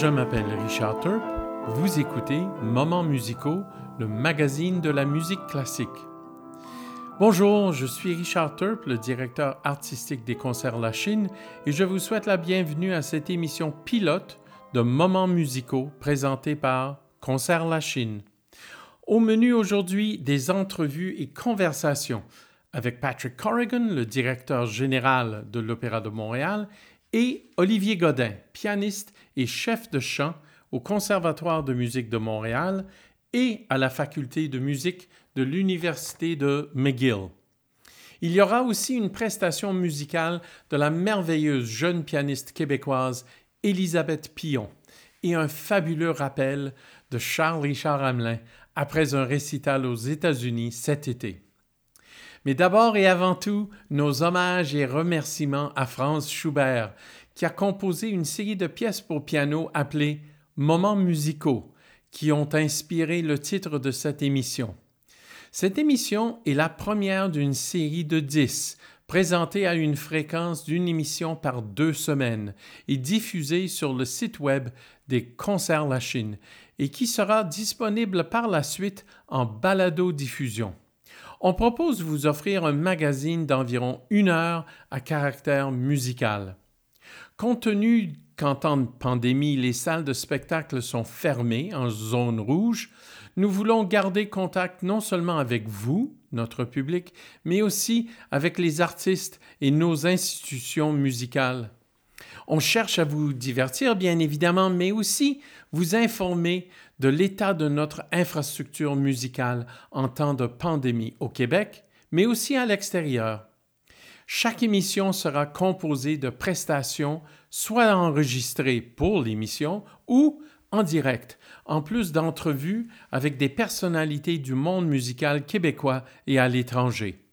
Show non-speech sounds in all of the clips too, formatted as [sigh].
Je m'appelle Richard Turp. Vous écoutez Moments musicaux, le magazine de la musique classique. Bonjour, je suis Richard Turp, le directeur artistique des concerts La Chine, et je vous souhaite la bienvenue à cette émission pilote de Moments musicaux présentée par Concert La Chine. Au menu aujourd'hui, des entrevues et conversations avec Patrick Corrigan, le directeur général de l'Opéra de Montréal, et Olivier Godin, pianiste et chef de chant au Conservatoire de musique de Montréal et à la faculté de musique de l'Université de McGill. Il y aura aussi une prestation musicale de la merveilleuse jeune pianiste québécoise Elisabeth Pillon et un fabuleux rappel de Charles Richard Hamelin après un récital aux États-Unis cet été. Mais d'abord et avant tout, nos hommages et remerciements à Franz Schubert, qui a composé une série de pièces pour piano appelées Moments musicaux, qui ont inspiré le titre de cette émission. Cette émission est la première d'une série de dix, présentée à une fréquence d'une émission par deux semaines et diffusée sur le site web des Concerts La Chine, et qui sera disponible par la suite en balado-diffusion on propose de vous offrir un magazine d'environ une heure à caractère musical. Compte tenu qu'en temps de pandémie, les salles de spectacle sont fermées en zone rouge, nous voulons garder contact non seulement avec vous, notre public, mais aussi avec les artistes et nos institutions musicales. On cherche à vous divertir, bien évidemment, mais aussi vous informer de l'état de notre infrastructure musicale en temps de pandémie au Québec, mais aussi à l'extérieur. Chaque émission sera composée de prestations soit enregistrées pour l'émission ou en direct, en plus d'entrevues avec des personnalités du monde musical québécois et à l'étranger.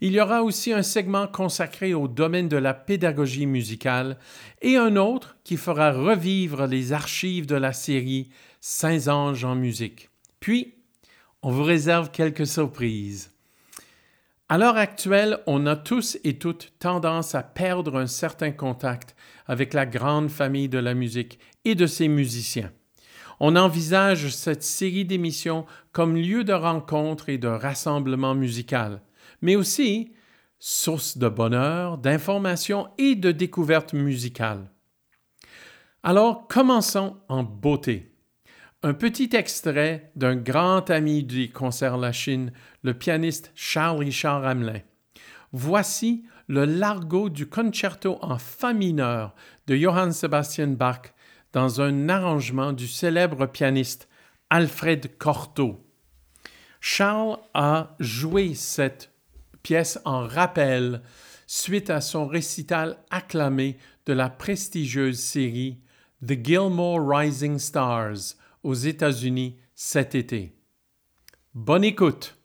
Il y aura aussi un segment consacré au domaine de la pédagogie musicale et un autre qui fera revivre les archives de la série Saints anges en musique. Puis, on vous réserve quelques surprises. À l'heure actuelle, on a tous et toutes tendance à perdre un certain contact avec la grande famille de la musique et de ses musiciens. On envisage cette série d'émissions comme lieu de rencontre et de rassemblement musical, mais aussi source de bonheur, d'information et de découverte musicale. Alors, commençons en beauté. Un petit extrait d'un grand ami du concert La Chine, le pianiste Charles Richard Hamelin. Voici le largo du concerto en fa mineur de Johann Sebastian Bach dans un arrangement du célèbre pianiste Alfred Cortot. Charles a joué cette pièce en rappel suite à son récital acclamé de la prestigieuse série The Gilmore Rising Stars aux États-Unis cet été. Bonne écoute!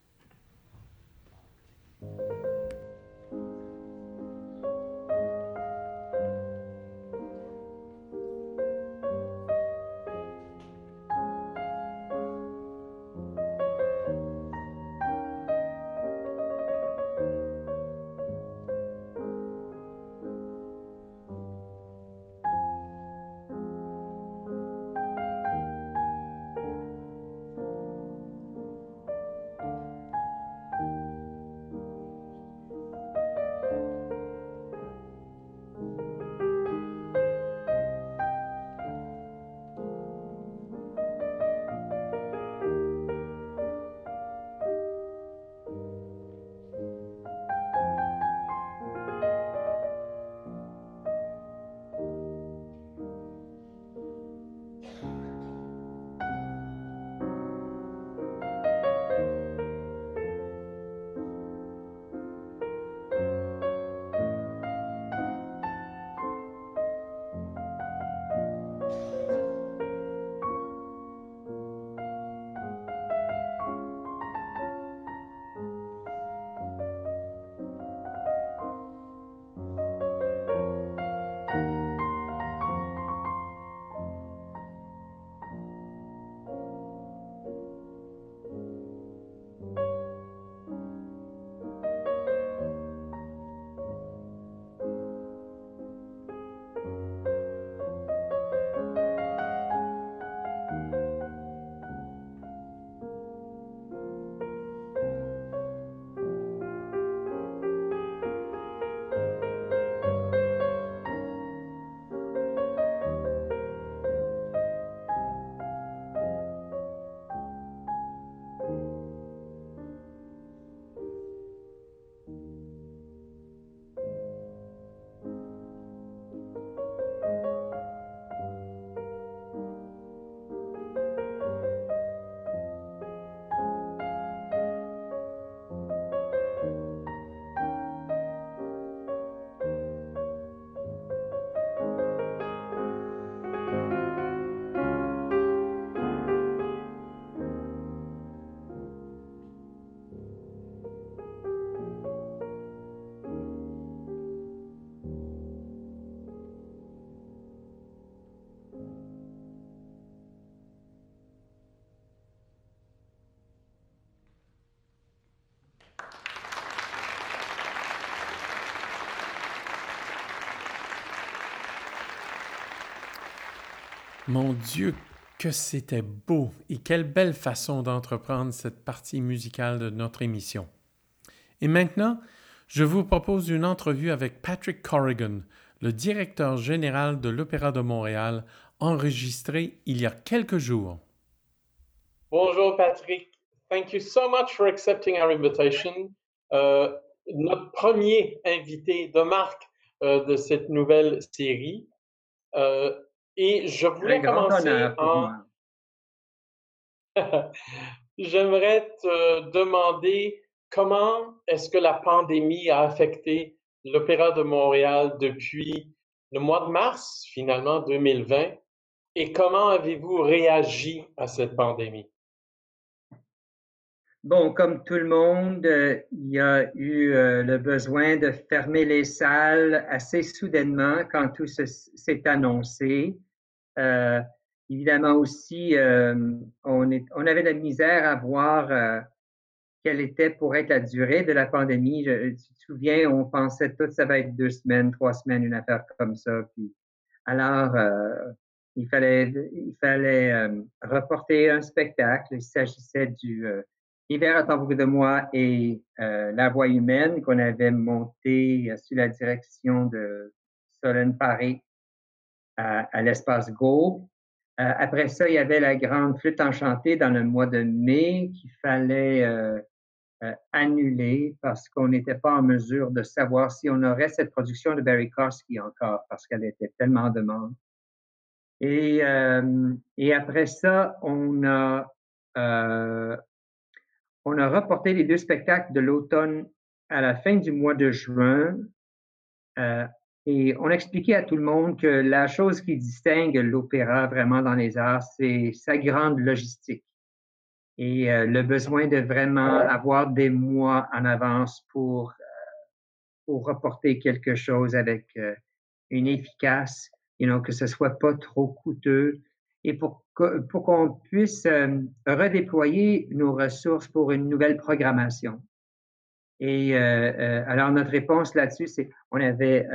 Mon Dieu, que c'était beau et quelle belle façon d'entreprendre cette partie musicale de notre émission. Et maintenant, je vous propose une entrevue avec Patrick Corrigan, le directeur général de l'Opéra de Montréal, enregistrée il y a quelques jours. Bonjour Patrick. Thank you so much for accepting our invitation. Euh, notre premier invité de marque euh, de cette nouvelle série. Euh, et je voulais commencer en... [laughs] J'aimerais te demander comment est-ce que la pandémie a affecté l'Opéra de Montréal depuis le mois de mars, finalement, 2020, et comment avez-vous réagi à cette pandémie? Bon, comme tout le monde, euh, il y a eu euh, le besoin de fermer les salles assez soudainement quand tout s'est annoncé. Euh, évidemment aussi, on, est, on avait de la misère à voir quelle était pour être la durée de la pandémie. Tu te souviens, on pensait tout ça va être deux semaines, trois semaines, une affaire comme ça. Puis, alors, il fallait, il fallait reporter un spectacle. Il s'agissait du Hiver attend beaucoup de moi et euh, La Voix humaine qu'on avait monté euh, sous la direction de Solène Paré à, à l'espace Go. Euh, après ça, il y avait la grande flûte enchantée dans le mois de mai qu'il fallait euh, annuler parce qu'on n'était pas en mesure de savoir si on aurait cette production de Barry Kosky encore parce qu'elle était tellement en demande. Et, et après ça, on a on a reporté les deux spectacles de l'automne à la fin du mois de juin. Euh, et on a expliqué à tout le monde que la chose qui distingue l'opéra vraiment dans les arts, c'est sa grande logistique et euh, le besoin de vraiment avoir des mois en avance pour, euh, pour reporter quelque chose avec une efficace, you know, que ce soit pas trop coûteux et pour pour qu'on puisse euh, redéployer nos ressources pour une nouvelle programmation. Et euh, euh, alors notre réponse là-dessus, c'est on avait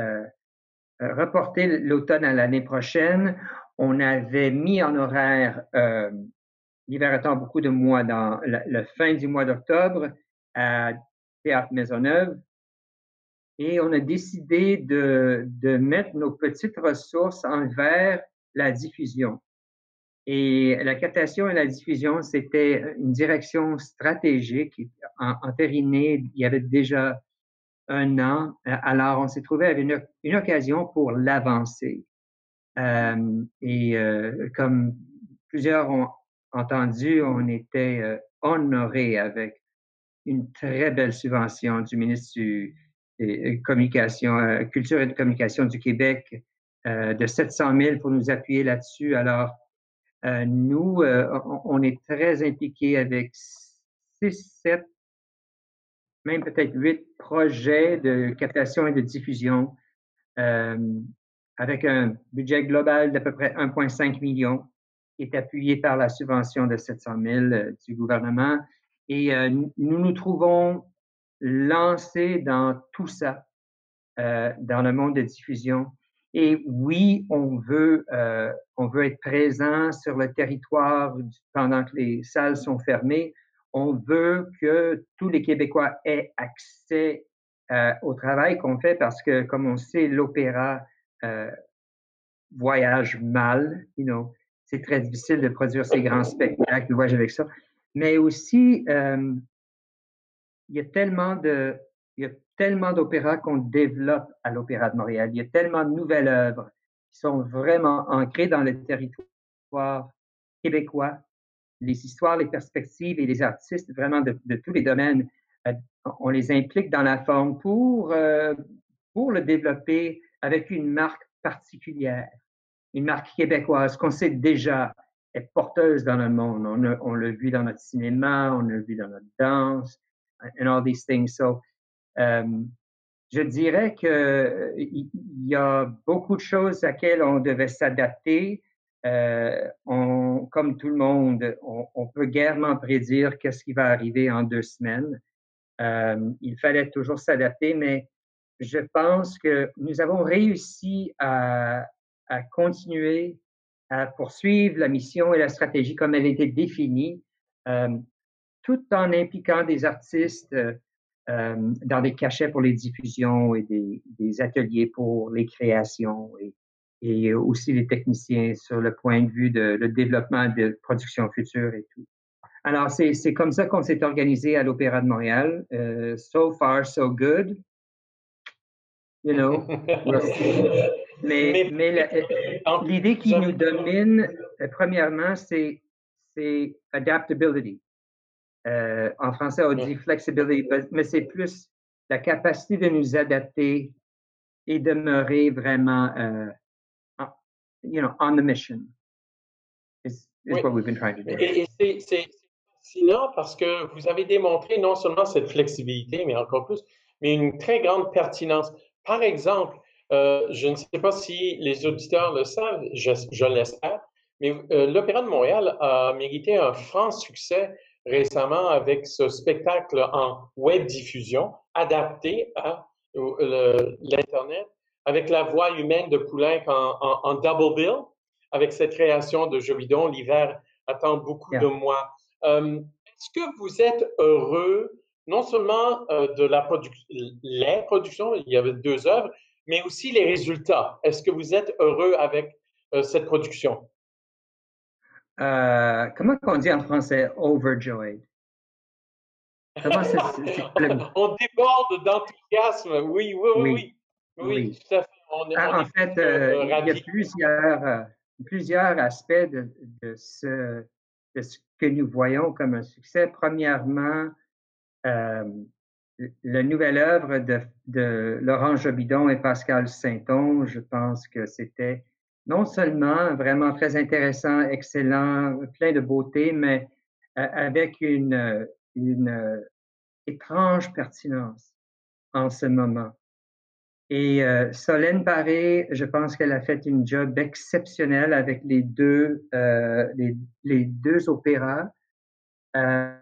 reporté l'automne à l'année prochaine, on avait mis en horaire l'hiver étant beaucoup de mois dans la, fin du mois d'octobre à Théâtre Maisonneuve. Et on a décidé de, de mettre nos petites ressources envers la diffusion. Et la captation et la diffusion, c'était une direction stratégique entérinée il y avait déjà un an. Alors, on s'est trouvé avec une, occasion pour l'avancer. Euh, et euh, comme plusieurs ont entendu, on était euh, honoré avec une très belle subvention du ministre du communication, euh, culture et de communication du Québec euh, de 700 000 pour nous appuyer là-dessus. Alors, euh, nous, euh, on est très impliqués avec six, sept, même peut-être huit projets de captation et de diffusion euh, avec un budget global d'à peu près 1,5 million qui est appuyé par la subvention de 700 000 du gouvernement. Et nous nous trouvons lancés dans tout ça, dans le monde de diffusion. Et oui, on veut, euh, on veut être présent sur le territoire pendant que les salles sont fermées. On veut que tous les Québécois aient accès euh, au travail qu'on fait parce que, comme on sait, l'opéra euh, voyage mal. You know, c'est très difficile de produire ces grands spectacles, de voyager avec ça. Mais aussi, euh, il y a tellement de, il y a tellement d'opéras qu'on développe à l'Opéra de Montréal. Il y a tellement de nouvelles œuvres qui sont vraiment ancrées dans le territoire québécois. Les histoires, les perspectives et les artistes vraiment de, tous les domaines, euh, on les implique dans la forme pour, euh, pour le développer avec une marque particulière, une marque québécoise qu'on sait déjà est porteuse dans le monde. On, on l'a vu dans notre cinéma, on l'a vu dans notre danse, and all these things. So, euh, je dirais que il y a beaucoup de choses à laquelle on devait s'adapter. Comme tout le monde, on, on peut guèrement prédire qu'est-ce qui va arriver en deux semaines. Euh, il fallait toujours s'adapter, mais je pense que nous avons réussi à, continuer à poursuivre la mission et la stratégie comme elle était définie, euh, tout en impliquant des artistes euh, dans des cachets pour les diffusions et des, ateliers pour les créations et, aussi les techniciens sur le point de vue de le développement de production future et tout. Alors, c'est comme ça qu'on s'est organisé à l'Opéra de Montréal. Uh, so far, so good. You know? [laughs] mais mais l'idée qui nous domine, euh, premièrement, c'est adaptability. Euh, en français, on dit flexibility, mais c'est plus la capacité de nous adapter et demeurer vraiment, you know, on the mission. Is, is what we've been trying to do. Et, et c'est fascinant parce que vous avez démontré non seulement cette flexibilité, mais encore plus, mais une très grande pertinence. Par exemple, euh, je ne sais pas si les auditeurs le savent, je, je l'espère, mais euh, l'Opéra de Montréal a mérité un franc succès récemment avec ce spectacle en web diffusion adapté à l'Internet avec la voix humaine de Poulenc en, en, double bill, avec cette création de jeux bidon. L'hiver attend beaucoup de moi. Euh, est-ce que vous êtes heureux non seulement euh, de la production, les productions, il y avait deux œuvres, mais aussi les résultats? Est-ce que vous êtes heureux avec euh, cette production? Euh, comment on dit en français overjoyed? Comment [laughs] on déborde d'enthousiasme, oui, oui, oui. Oui, tout à fait. Ah, en fait, euh, il y a plusieurs, euh, plusieurs aspects de, de, ce, de ce que nous voyons comme un succès. Premièrement, euh, la nouvelle œuvre de, de Laurent Jobidon et Pascal Sainton, je pense que c'était non seulement vraiment très intéressant, excellent, plein de beauté, mais euh, avec une, une euh, étrange pertinence en ce moment. Et euh, Solène Paré, je pense qu'elle a fait une job exceptionnelle avec les deux, euh, les, les, deux opéras. Euh,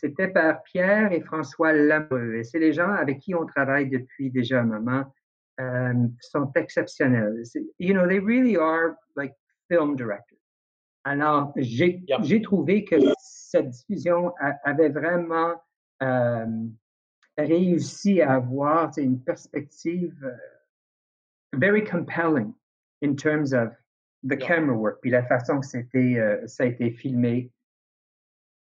C'était par Pierre et François Lamoureux. Et c'est les gens avec qui on travaille depuis déjà un moment. Sont exceptionnels. You know, they really are like film directors. Alors, j'ai yeah. trouvé que cette diffusion avait vraiment réussi à avoir une perspective uh, very compelling in terms of the camera work, puis la façon que c'était, uh, ça a été filmé.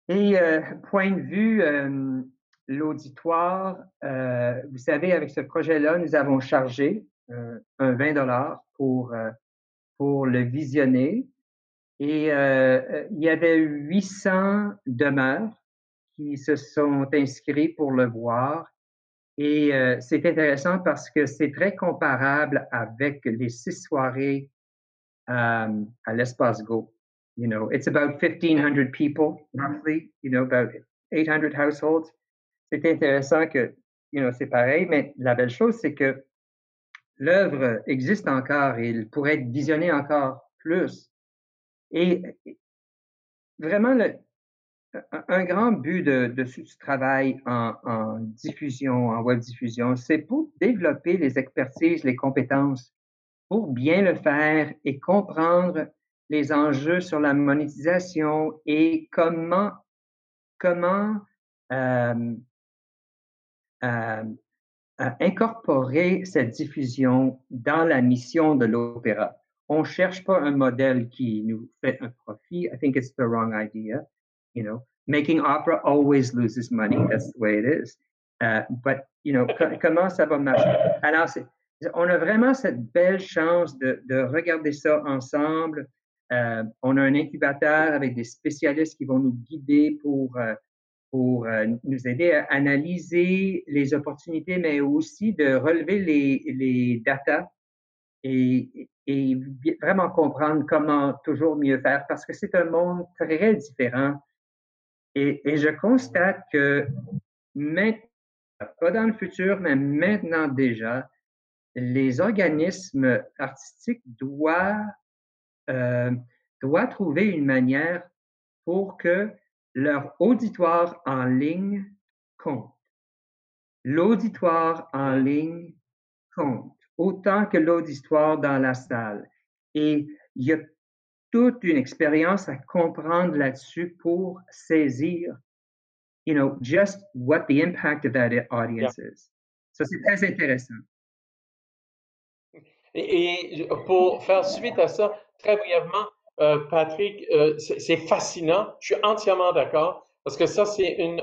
Et euh, point de vue um, l'auditoire, euh, vous savez, avec ce projet-là, nous avons chargé euh, un 20 dollars pour, euh, pour le visionner. Et euh, il y avait 800 demeures qui se sont inscrits pour le voir. Et euh, c'est intéressant parce que c'est très comparable avec les six soirées um, à l'espace Go. You know, it's about 1,500 people, roughly, you know, about 800 households c'est intéressant que, you know, c'est pareil, mais la belle chose, c'est que l'œuvre existe encore et il pourrait être visionné encore plus. Et vraiment, le, un grand but de, de ce travail en, en diffusion, en web diffusion, c'est pour développer les expertises, les compétences, pour bien le faire et comprendre les enjeux sur la monétisation et comment comment euh, à, incorporer cette diffusion dans la mission de l'opéra. On cherche pas un modèle qui nous fait un profit. I think it's the wrong idea. You know, making opera always loses money. That's the way it is. Uh, but you know, comment ça va marcher Alors, on a vraiment cette belle chance de, de regarder ça ensemble. Euh, on a un incubateur avec des spécialistes qui vont nous guider pour euh, pour euh, nous aider à analyser les opportunités, mais aussi de relever les, les datas et, et vraiment comprendre comment toujours mieux faire parce que c'est un monde très différent. Et, je constate que pas dans le futur, mais maintenant déjà, les organismes artistiques doivent, euh, doivent trouver une manière pour que leur auditoire en ligne compte. L'auditoire en ligne compte autant que l'auditoire dans la salle. Et il y a toute une expérience à comprendre là-dessus pour saisir, you know, just what the impact of that audience is. Ça, c'est très intéressant. Et, pour faire suite à ça, très brièvement, euh, Patrick, euh, c'est fascinant. Je suis entièrement d'accord parce que ça, c'est une,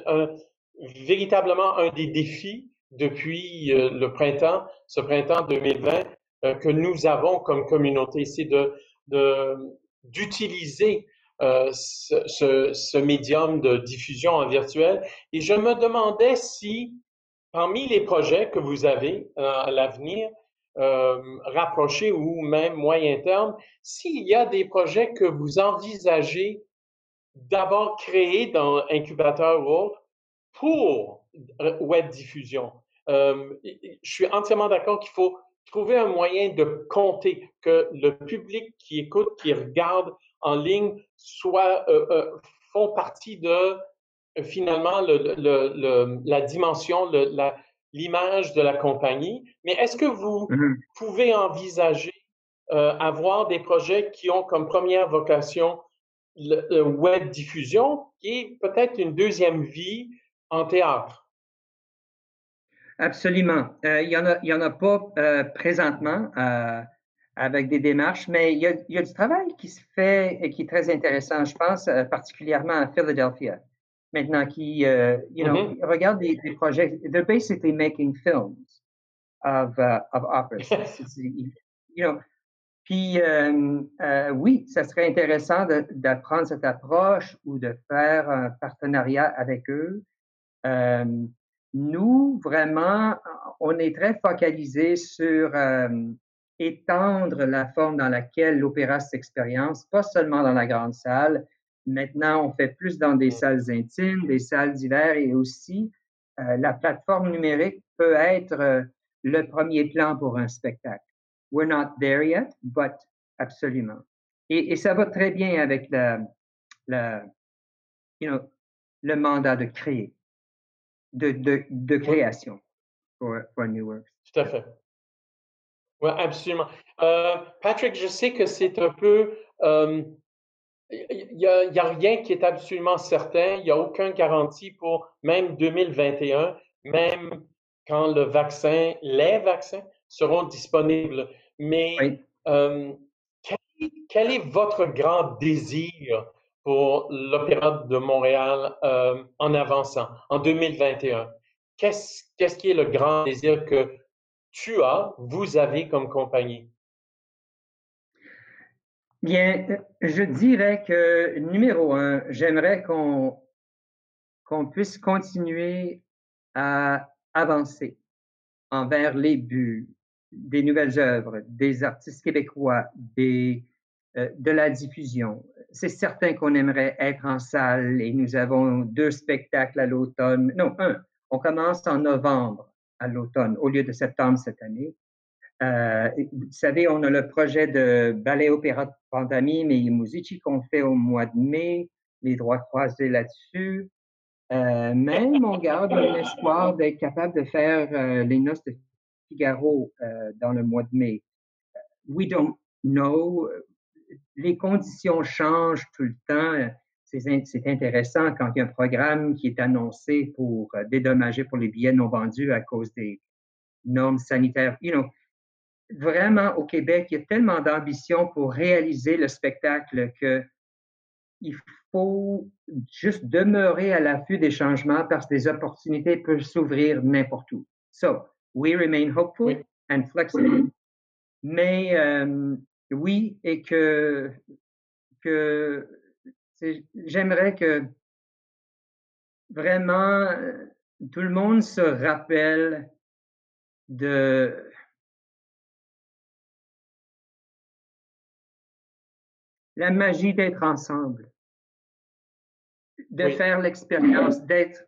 véritablement un des défis depuis euh, le printemps, ce printemps 2020 que nous avons comme communauté, c'est de d'utiliser ce, ce, ce, médium de diffusion en virtuel. Et je me demandais si, parmi les projets que vous avez à l'avenir, euh, rapproché ou même moyen terme, s'il y a des projets que vous envisagez d'abord créer dans incubateur ou autre pour web diffusion. Euh, je suis entièrement d'accord qu'il faut trouver un moyen de compter que le public qui écoute, qui regarde en ligne, soit euh, euh font partie de finalement le, le, le, la dimension, la, l'image de la compagnie, mais est-ce que vous mm-hmm. pouvez envisager euh, avoir des projets qui ont comme première vocation le, web diffusion et peut-être une deuxième vie en théâtre? Absolument. Euh, il n'y en, a, y en a pas euh, présentement avec des démarches, mais il y, a, il y, a, du travail qui se fait et qui est très intéressant, je pense, particulièrement à Philadelphia maintenant qui, uh, you know, mm -hmm. regarde des, des, projets. They're basically making films of uh, of operas. [laughs] you know, puis euh, euh, oui, ça serait intéressant d'apprendre cette approche ou de faire un partenariat avec eux. Euh, nous, vraiment, on est très focalisé sur étendre la forme dans laquelle l'opéra s'expérience, pas seulement dans la grande salle, Maintenant, on fait plus dans des salles intimes, des salles d'hiver et aussi euh, la plateforme numérique peut être euh, le premier plan pour un spectacle. We're not there yet, but absolument. Et, et ça va très bien avec le, le, you know, le mandat de créer, de, de, de création pour, pour New Works. Tout à fait. Oui, absolument. Euh, Patrick, je sais que c'est un peu euh, il n'y a, a, rien qui est absolument certain. Il n'y a aucune garantie pour même 2021, même quand le vaccin, les vaccins seront disponibles. Mais euh, quel, est votre grand désir pour l'Opéra de Montréal euh, en avançant, en 2021? Qu'est-ce qu'est-ce qui est le grand désir que tu as, vous avez comme compagnie? Bien, je dirais que numéro un, j'aimerais qu'on qu'on puisse continuer à avancer envers les buts des nouvelles œuvres, des artistes québécois, des, euh, de la diffusion. C'est certain qu'on aimerait être en salle et nous avons deux spectacles à l'automne. Non, un. On commence en novembre à l'automne au lieu de septembre cette année. Euh, vous savez, on a le projet de ballet opéra de pandémie, mais Musici qu'on fait au mois de mai, les droits croisés là-dessus. Euh, même on garde l'espoir d'être capable de faire euh, les noces de Figaro euh, dans le mois de mai. We don't know. Les conditions changent tout le temps. C'est intéressant quand il y a un programme qui est annoncé pour dédommager pour les billets non vendus à cause des normes sanitaires. You know, vraiment, au Québec, il y a tellement d'ambition pour réaliser le spectacle que il faut juste demeurer à l'affût des changements parce que des opportunités peuvent s'ouvrir n'importe où. So, we remain hopeful and flexible. Mais euh, oui, et que, que j'aimerais que vraiment tout le monde se rappelle de la magie d'être ensemble, de faire l'expérience, d'être,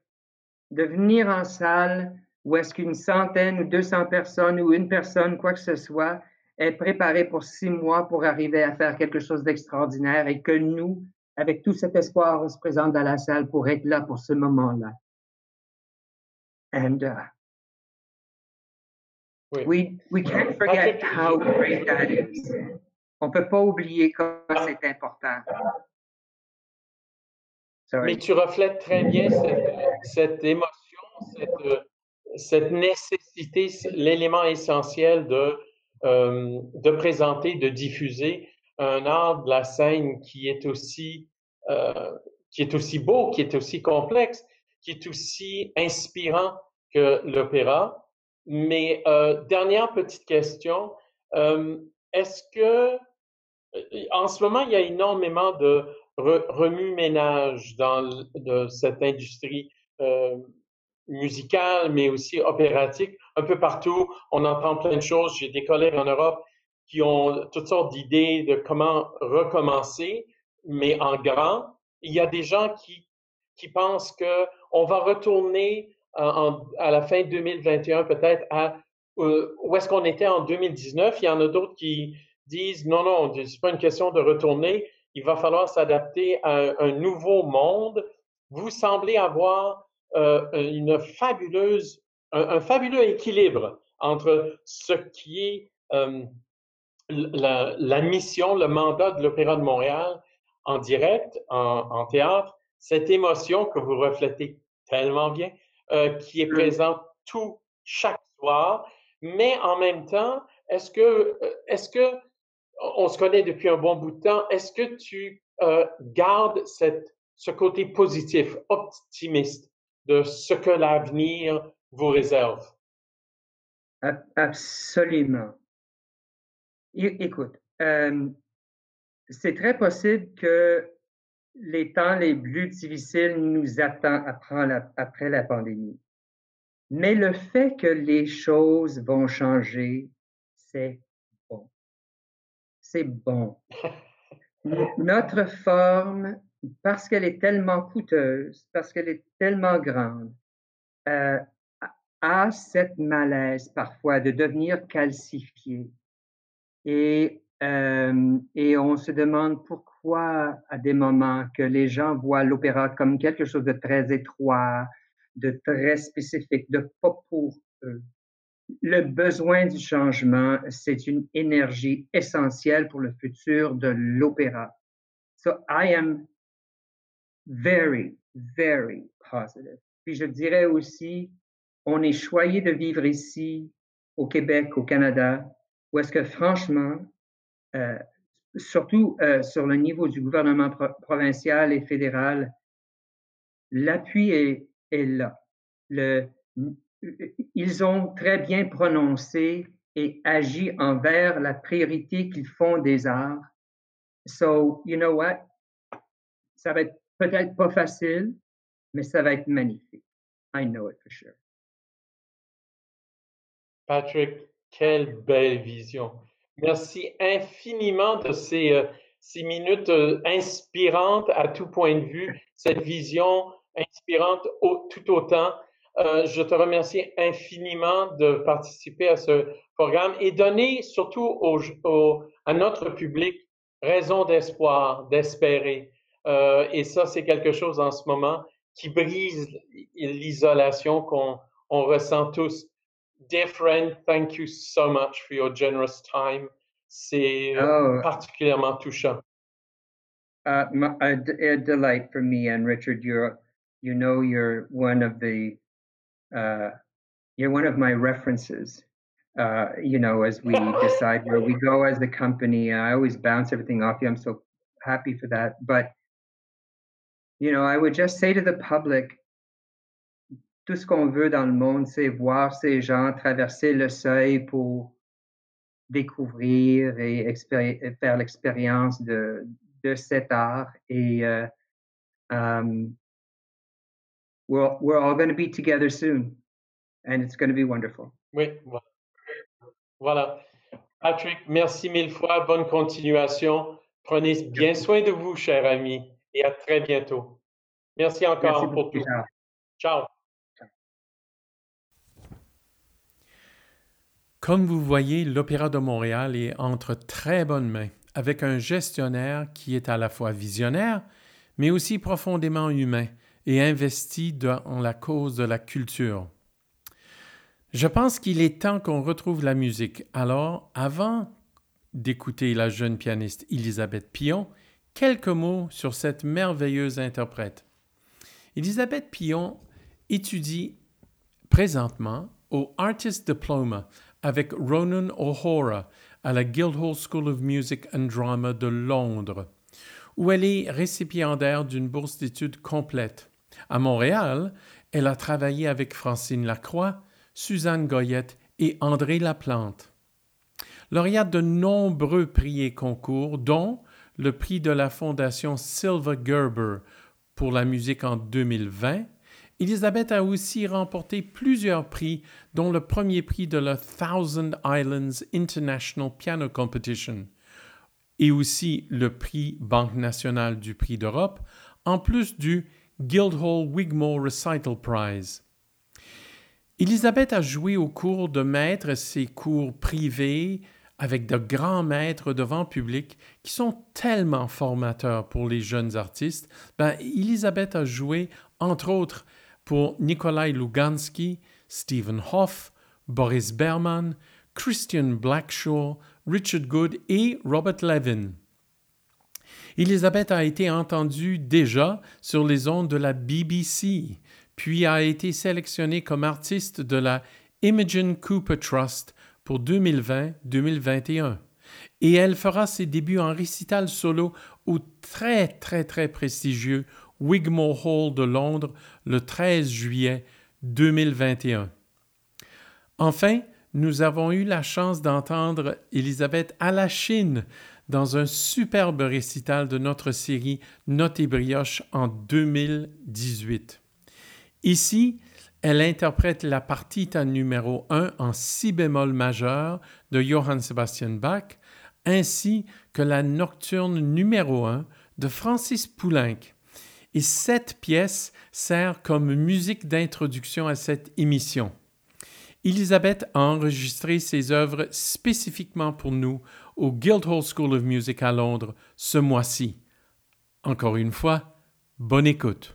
de venir en salle où est-ce qu'une centaine ou 200 personnes ou une personne, quoi que ce soit, est préparée pour six mois pour arriver à faire quelque chose d'extraordinaire et que nous, avec tout cet espoir, on se présente dans la salle pour être là pour ce moment-là. And uh, we, we can't forget how great that is. On ne peut pas oublier que c'est important. Mais tu reflètes très bien cette, émotion, cette, nécessité, l'élément essentiel de, euh, de présenter, de diffuser un art de la scène qui est aussi, euh, qui est aussi beau, qui est aussi complexe, qui est aussi inspirant que l'opéra. Mais euh, dernière petite question, est-ce que en ce moment, il y a énormément de remue-ménage dans cette industrie musicale, mais aussi opératique. Un peu partout, on entend plein de choses. J'ai des collègues en Europe qui ont toutes sortes d'idées de comment recommencer, mais en grand. Il y a des gens qui, qui pensent que on va retourner à la fin 2021 peut-être à euh, où est-ce qu'on était en 2019. Il y en a d'autres qui disent non, non, c'est pas une question de retourner il va falloir s'adapter à un, nouveau monde. Vous semblez avoir euh, une fabuleuse, un, fabuleux équilibre entre ce qui est euh, la, mission, le mandat de l'Opéra de Montréal en direct, en, théâtre, cette émotion que vous reflétez tellement bien, euh, qui est présente tout, chaque soir, mais en même temps, est-ce que, est-ce que on se connaît depuis un bon bout de temps. Est-ce que tu euh, gardes cette, ce côté positif, optimiste de ce que l'avenir vous réserve? Absolument. Écoute, euh, c'est très possible que les temps les plus difficiles nous attendent après la, après la pandémie. Mais le fait que les choses vont changer, c'est c'est bon. [laughs] Notre forme, parce qu'elle est tellement coûteuse, parce qu'elle est tellement grande, euh, a cette malaise parfois de devenir calcifiée. Et, euh, et on se demande pourquoi à des moments que les gens voient l'opéra comme quelque chose de très étroit, de très spécifique, de pas pour eux le besoin du changement, c'est une énergie essentielle pour le futur de l'opéra. So I am very, very positive. Puis je dirais aussi, on est choyé de vivre ici, au Québec, au Canada, où est-ce que franchement, euh, surtout euh, sur le niveau du gouvernement provincial et fédéral, l'appui est, est là. Le, ils ont très bien prononcé et agi envers la priorité qu'ils font des arts. So, you know what? Ça va être peut-être pas facile, mais ça va être magnifique. I know it for sure. Patrick, quelle belle vision. Merci infiniment de ces, euh, ces minutes euh, inspirantes à tout point de vue, cette vision inspirante tout autant. Euh, je te remercie infiniment de participer à ce programme et donner surtout à notre public raison d'espoir, d'espérer. Euh, et ça, c'est quelque chose en ce moment qui brise l'isolation qu'on ressent tous. Dear friend, thank you so much for your generous time. C'est oh. particulièrement touchant. Uh, a, a, delight for me and Richard. You're, you know, you're one of the uh, you're one of my references. Uh, you know, as we decide where we go as a company, I always bounce everything off you. I'm so happy for that. But you know, I would just say to the public, tout ce qu'on veut dans le monde, c'est voir ces gens traverser le seuil pour découvrir et faire l'expérience de, de cet art. Et uh, um, we're, we're all going to be together soon and it's going to be wonderful. Oui, voilà. Patrick, merci mille fois. Bonne continuation. Prenez bien soin de vous, cher ami, et à très bientôt. Merci encore merci pour tout. Ciao. Comme vous voyez, l'Opéra de Montréal est entre très bonnes mains, avec un gestionnaire qui est à la fois visionnaire, mais aussi profondément humain et investi dans la cause de la culture. Je pense qu'il est temps qu'on retrouve la musique. Alors, avant d'écouter la jeune pianiste Elisabeth Pillon, quelques mots sur cette merveilleuse interprète. Elisabeth Pillon étudie présentement au Artist Diploma avec Ronan O'Hora à la Guildhall School of Music and Drama de Londres, où elle est récipiendaire d'une bourse d'études complète. À Montréal, elle a travaillé avec Francine Lacroix, Suzanne Goyette et André Laplante. Lauréate de nombreux prix et concours, dont le prix de la Fondation Silva Gerber pour la musique en 2020, Elisabeth a aussi remporté plusieurs prix, dont le premier prix de la Thousand Islands International Piano Competition et aussi le prix Banque nationale du prix d'Europe, en plus du Guildhall Wigmore Recital Prize. Elisabeth a joué au cours de maître ses cours privés avec de grands maîtres devant public qui sont tellement formateurs pour les jeunes artistes. Ben, Elisabeth a joué, entre autres, pour Nikolai Lugansky, Stephen Hoff, Boris Berman, Christian Blackshaw, Richard Good et Robert Levin. Elisabeth a été entendue déjà sur les ondes de la BBC, puis a été sélectionnée comme artiste de la Imogen Cooper Trust pour 2020-2021. Et elle fera ses débuts en récital solo au très très très prestigieux Wigmore Hall de Londres le 13 juillet 2021. Enfin, nous avons eu la chance d'entendre Elisabeth à la Chine dans un superbe récital de notre série Note et brioche en 2018. Ici, elle interprète la partita numéro 1 en si bémol majeur de Johann Sebastian Bach, ainsi que la nocturne numéro 1 de Francis Poulenc. Et cette pièce sert comme musique d'introduction à cette émission. Elisabeth a enregistré ses œuvres spécifiquement pour nous au Guildhall School of Music à Londres ce mois-ci. Encore une fois, bonne écoute.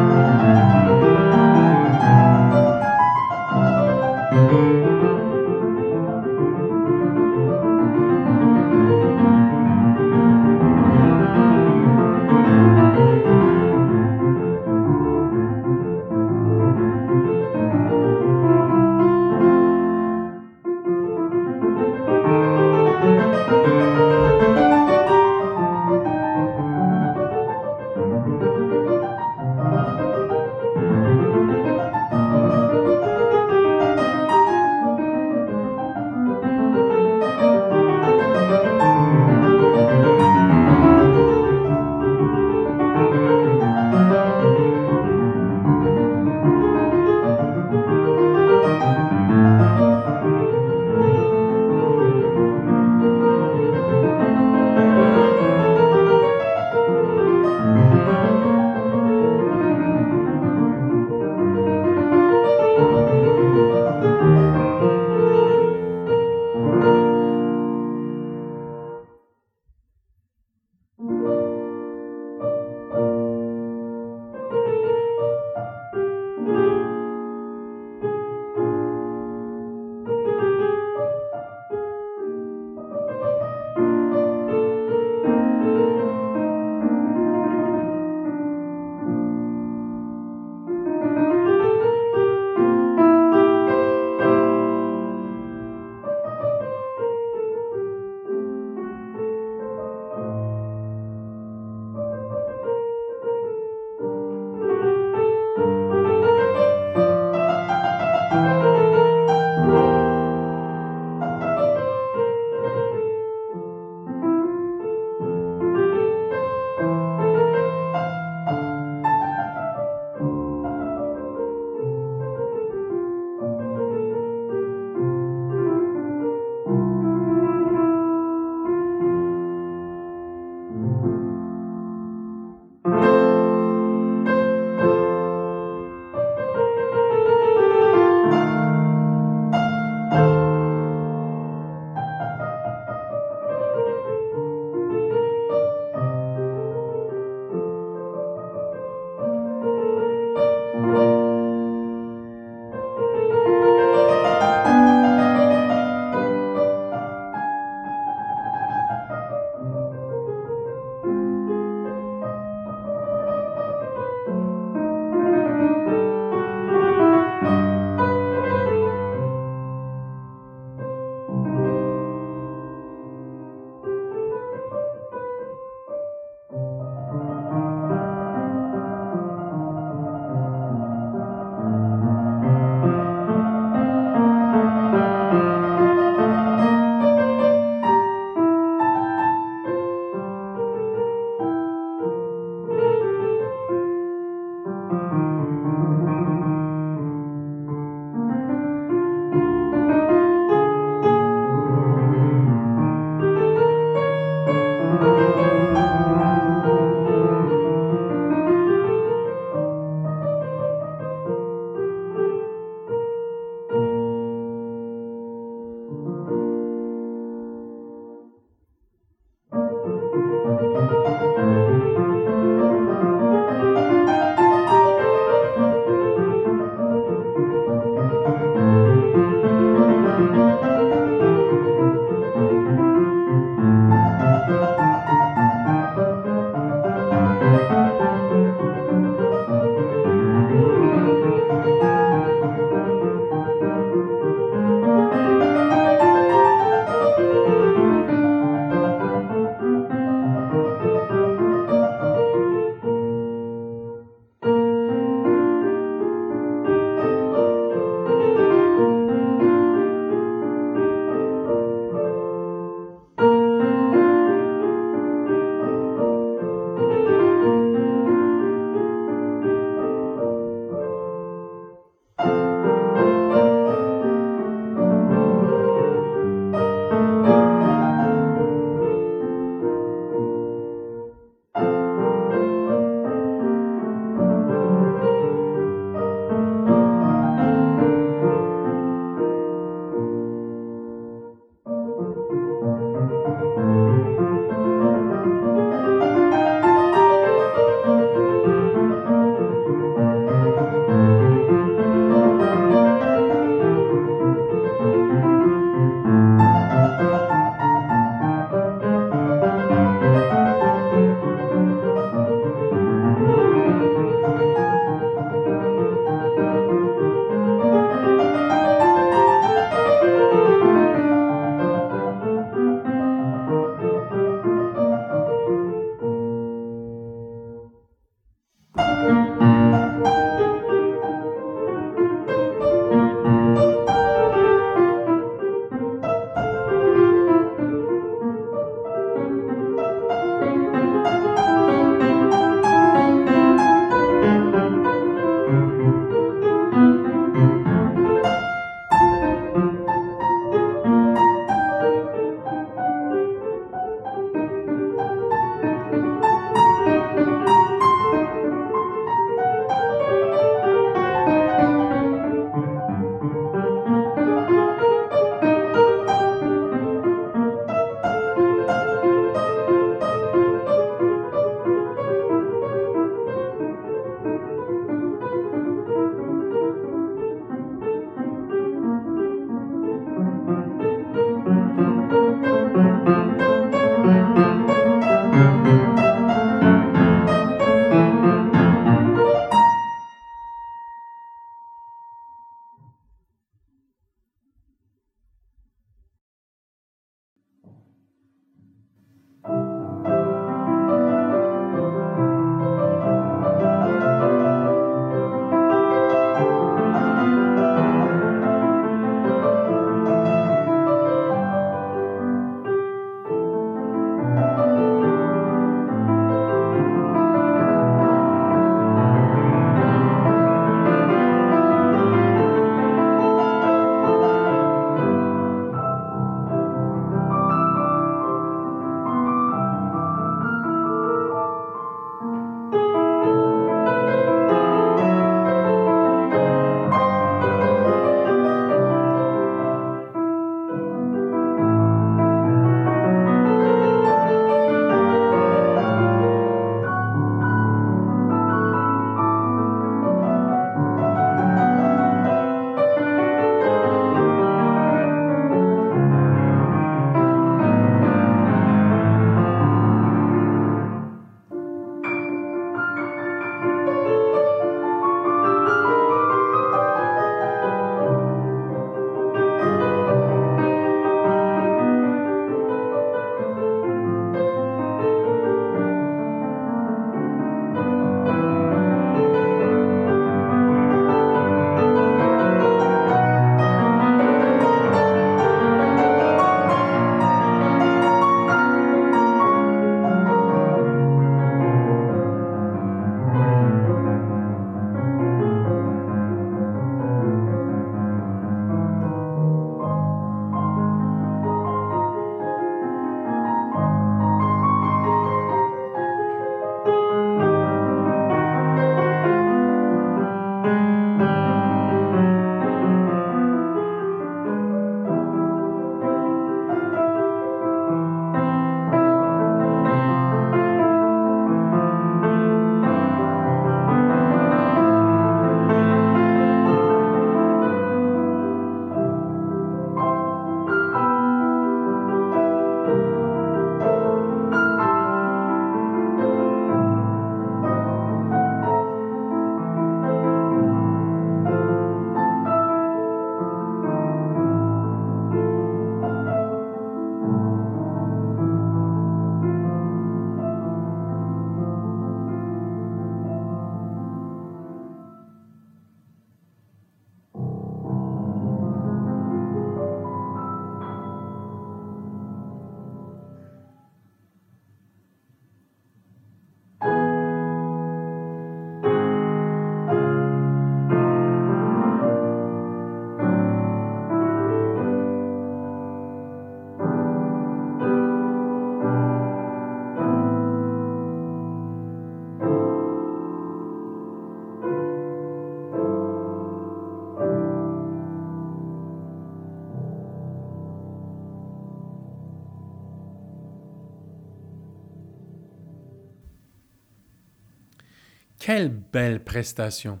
Quelle belle prestation!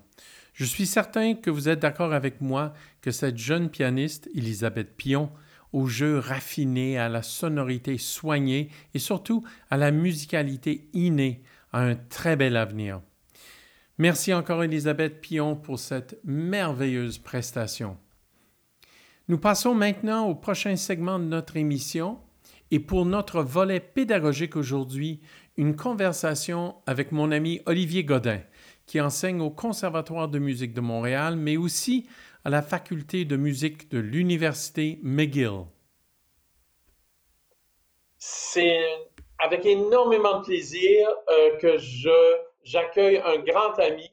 Je suis certain que vous êtes d'accord avec moi que cette jeune pianiste, Elisabeth Pion, au jeu raffiné, à la sonorité soignée et surtout à la musicalité innée, a un très bel avenir. Merci encore Elisabeth Pion pour cette merveilleuse prestation. Nous passons maintenant au prochain segment de notre émission et pour notre volet pédagogique aujourd'hui, une conversation avec mon ami Olivier Godin, qui enseigne au Conservatoire de musique de Montréal, mais aussi à la faculté de musique de l'Université McGill. C'est avec énormément de plaisir euh, que je, j'accueille un grand ami,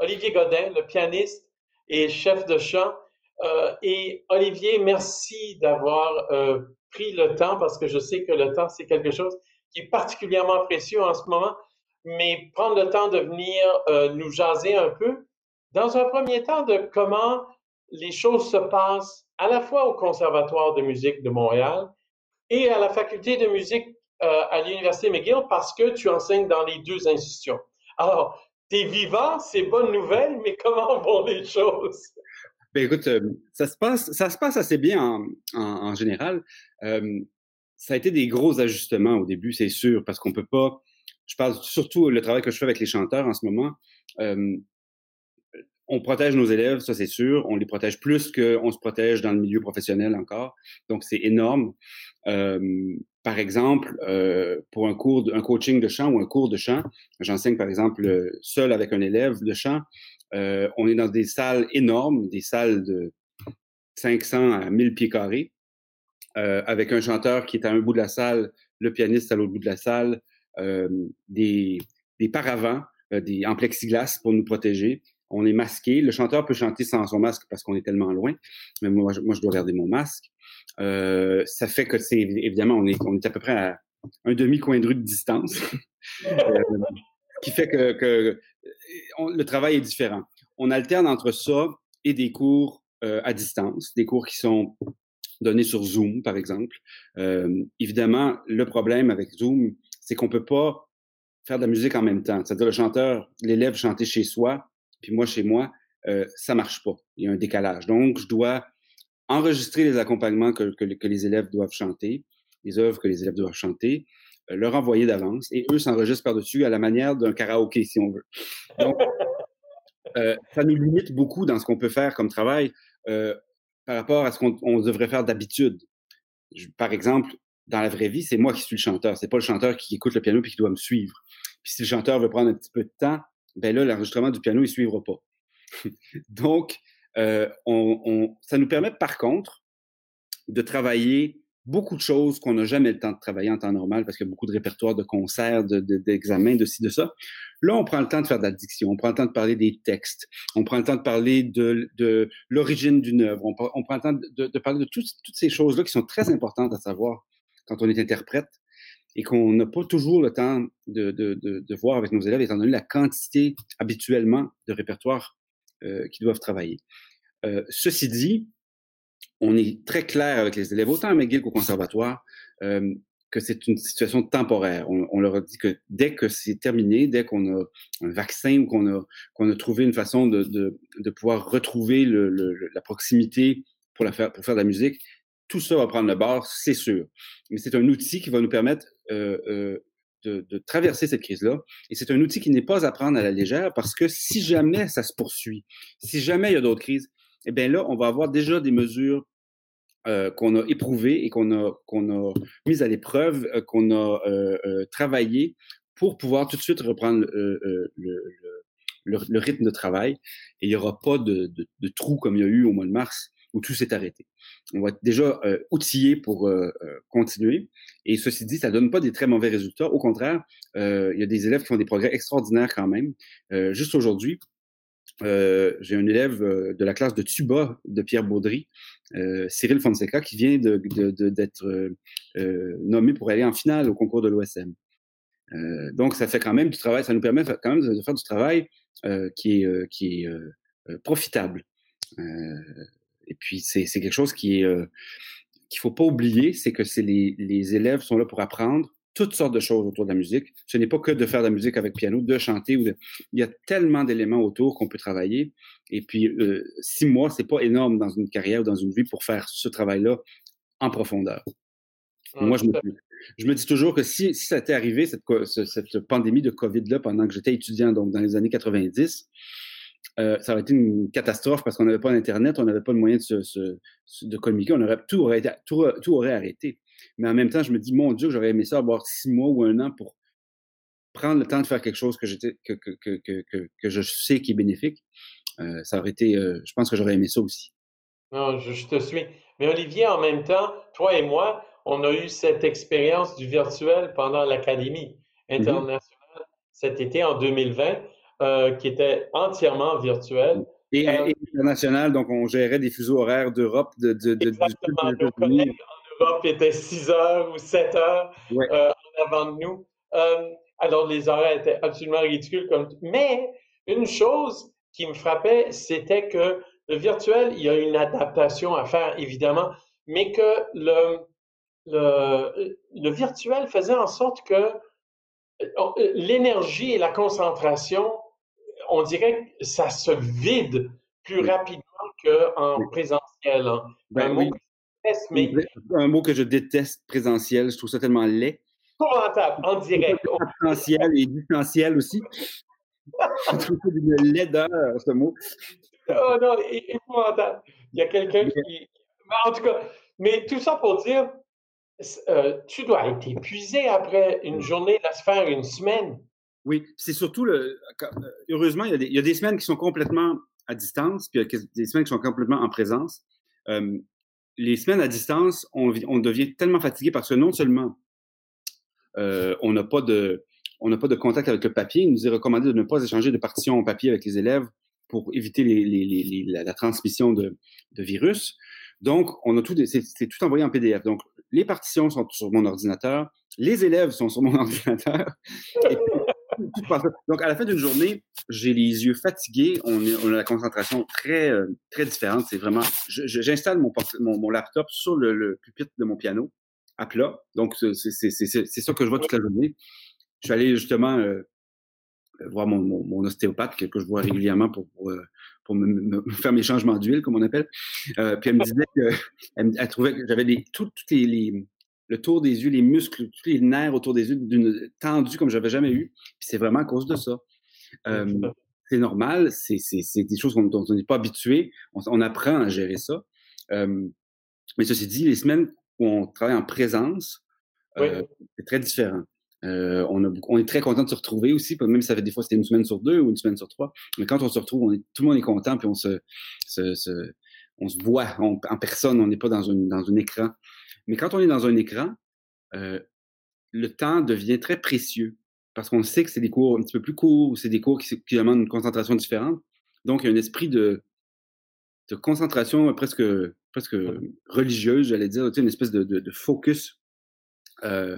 Olivier Godin, le pianiste et chef de chant. Euh, et Olivier, merci d'avoir euh, pris le temps parce que je sais que le temps, c'est quelque chose qui est particulièrement précieux en ce moment. Mais prendre le temps de venir nous jaser un peu, dans un premier temps, de comment les choses se passent à la fois au Conservatoire de musique de Montréal et à la faculté de musique euh, à l'Université McGill parce que tu enseignes dans les deux institutions. Alors, tu es vivant, c'est bonne nouvelle, mais comment [laughs] vont les choses? Ben écoute, euh, ça se passe, ça se passe assez bien en, général. Euh, ça a été des gros ajustements au début, c'est sûr, parce qu'on peut pas. Je parle surtout le travail que je fais avec les chanteurs en ce moment. Euh, on protège nos élèves, ça c'est sûr. On les protège plus qu'on se protège dans le milieu professionnel encore. Donc c'est énorme. Euh, par exemple, euh, pour un cours, de, un coaching de chant ou un cours de chant, j'enseigne par exemple seul avec un élève de chant. Euh, on est dans des salles énormes, des salles de 500 à 1000 pieds carrés, euh, avec un chanteur qui est à un bout de la salle, le pianiste à l'autre bout de la salle, euh, des, des paravents, euh, des en plexiglas pour nous protéger on est masqué. Le chanteur peut chanter sans son masque parce qu'on est tellement loin, mais moi, je, moi, je dois garder mon masque. Euh, ça fait que c'est évidemment on est, on est à peu près à un demi coin de rue de distance, [laughs] euh, qui fait que, que le travail est différent. On alterne entre ça et des cours euh, à distance, des cours qui sont donnés sur Zoom, par exemple. Euh, évidemment, le problème avec Zoom, c'est qu'on peut pas faire de la musique en même temps. C'est-à-dire le chanteur, l'élève chanter chez soi, puis moi chez moi, euh, ça marche pas. Il y a un décalage. Donc, je dois enregistrer les accompagnements que, que, que les élèves doivent chanter, les œuvres que les élèves doivent chanter, euh, leur envoyer d'avance, et eux s'enregistrent par-dessus à la manière d'un karaoké, si on veut. Donc, euh, ça nous limite beaucoup dans ce qu'on peut faire comme travail euh, par rapport à ce qu'on devrait faire d'habitude. Par exemple, dans la vraie vie, c'est moi qui suis le chanteur. C'est pas le chanteur qui écoute le piano puis qui doit me suivre. Puis si le chanteur veut prendre un petit peu de temps, ben là, l'enregistrement du piano, il suivra pas. [laughs] Donc, euh, on, ça nous permet par contre de travailler beaucoup de choses qu'on n'a jamais le temps de travailler en temps normal parce qu'il y a beaucoup de répertoires de concerts, d'examens, de, ci, de ça. Là, on prend le temps de faire de la diction, on prend le temps de parler des textes, on prend le temps de parler de, l'origine d'une œuvre, on, prend le temps de, parler de toutes, ces choses-là qui sont très importantes à savoir quand on est interprète et qu'on n'a pas toujours le temps de, voir avec nos élèves, étant donné la quantité habituellement de répertoires euh, qu'ils doivent travailler. Euh, ceci dit, on est très clair avec les élèves, autant à McGill qu'au conservatoire, euh, que c'est une situation temporaire. On, on, leur dit que dès que c'est terminé, dès qu'on a un vaccin ou qu'on a, trouvé une façon de, pouvoir retrouver la proximité pour, faire, de la musique, tout ça va prendre le bord, c'est sûr. Mais c'est un outil qui va nous permettre euh, euh, de, traverser cette crise-là. Et c'est un outil qui n'est pas à prendre à la légère parce que si jamais ça se poursuit, si jamais il y a d'autres crises, eh bien là, on va avoir déjà des mesures euh, qu'on a éprouvées et qu'on a, qu'on a mises à l'épreuve, euh, qu'on a euh, euh, travaillé pour pouvoir tout de suite reprendre le, le, le, rythme de travail. Et il n'y aura pas de, de, de trou comme il y a eu au mois de mars où tout s'est arrêté. On va être déjà euh, outillé pour euh, euh, continuer. Et ceci dit, ça donne pas des très mauvais résultats. Au contraire, euh, il y a des élèves qui font des progrès extraordinaires quand même. Euh, juste aujourd'hui, euh, j'ai un élève de la classe de tuba de Pierre Baudry, Cyril Fonseca, qui vient d'être nommé pour aller en finale au concours de l'OSM. donc, ça fait quand même du travail, ça nous permet quand même de faire du travail qui est, profitable. Et puis, c'est quelque chose qui est euh, qu'il faut pas oublier, c'est que c'est les élèves sont là pour apprendre, toutes sortes de choses autour de la musique. Ce n'est pas que de faire de la musique avec piano, de chanter. Ou Il y a tellement d'éléments autour qu'on peut travailler. Et puis, euh, six mois, c'est pas énorme dans une carrière ou dans une vie pour faire ce travail-là en profondeur. Moi, je me, je me, dis toujours que si, si ça était arrivé, cette, cette pandémie de COVID-là, pendant que j'étais étudiant, donc dans les années 90, euh, ça aurait été une catastrophe parce qu'on n'avait pas d'Internet, on n'avait pas de moyen de, se, de communiquer, on aurait, tout, aurait, tout, tout, aurait arrêté. Mais en même temps, je me dis, mon Dieu, j'aurais aimé ça avoir six mois ou un an pour prendre le temps de faire quelque chose que, que, que, que, que je sais qui est bénéfique. Euh, ça aurait été, euh, je pense que j'aurais aimé ça aussi. Non, je, je, te suis. Mais Olivier, en même temps, toi et moi, on a eu cette expérience du virtuel pendant l'Académie mm-hmm. internationale cet été en 2020, euh, qui était entièrement virtuelle. Et, euh, international, donc on gérait des fuseaux horaires d'Europe, de, de, de, Exactement. Nos collègues en Europe étaient 6 heures ou 7 heures euh, en avant de nous. Euh, alors les horaires étaient absolument ridicules. Comme... Mais une chose qui me frappait, c'était que le virtuel, il y a une adaptation à faire, évidemment, mais que le, le, le virtuel faisait en sorte que euh, l'énergie et la concentration, on dirait que ça se vide plus rapidement qu'en présentiel. Hein. Ben, mot mais... un mot que je déteste présentiel, je trouve ça tellement laid. Épouvantable, en direct. Présentiel [laughs] et distanciel aussi. je trouve ça d'une laideur, ce mot. Oh non, épouvantable. Il y a quelqu'un qui. En tout cas, mais tout ça pour dire, euh, tu dois être épuisé après une journée, de se faire une semaine. Oui, c'est surtout le. Euh, heureusement, il y, a des, il y, a des, semaines qui sont complètement à distance, puis il y a des semaines qui sont complètement en présence. Euh, les semaines à distance, on, devient tellement fatigué parce que non seulement euh, on n'a pas de contact avec le papier, il nous est recommandé de ne pas échanger de partitions en papier avec les élèves pour éviter la, transmission de, de virus. Donc, on a tout, c'est tout envoyé en PDF. Donc, les partitions sont sur mon ordinateur, les élèves sont sur mon [laughs] ordinateur. Donc, à la fin d'une journée, j'ai les yeux fatigués, on, a la concentration très, euh, très différente. C'est vraiment, j'installe mon, mon, laptop sur le, pupitre de mon piano à plat. Donc, c'est ça que je vois toute la journée. Je suis allé justement euh, voir mon, ostéopathe que, je vois régulièrement pour, pour, euh, me, faire mes changements d'huile, comme on appelle. Euh, puis elle me disait que elle, trouvait que j'avais les, tout, les, le tour des yeux, les muscles, tous les nerfs autour des yeux d'une tendue comme j'avais jamais eu. Puis c'est vraiment à cause de ça. Euh, c'est normal, c'est des choses dont on n'est pas habitué. On, apprend à gérer ça. Euh, mais ceci dit, les semaines où on travaille en présence, euh, c'est très différent. On, a, on, est très content de se retrouver aussi, même si ça fait des fois c'était une semaine sur deux ou une semaine sur trois. Mais quand on se retrouve, on est, tout le monde est content puis on se, se, se on se voit en personne, on n'est pas dans, une, dans un écran. Mais quand on est dans un écran, euh, le temps devient très précieux parce qu'on sait que c'est des cours un petit peu plus courts, c'est des cours qui, qui, demandent une concentration différente. Donc, il y a un esprit de, de concentration presque, presque religieuse, j'allais dire, une espèce de, de, de focus euh,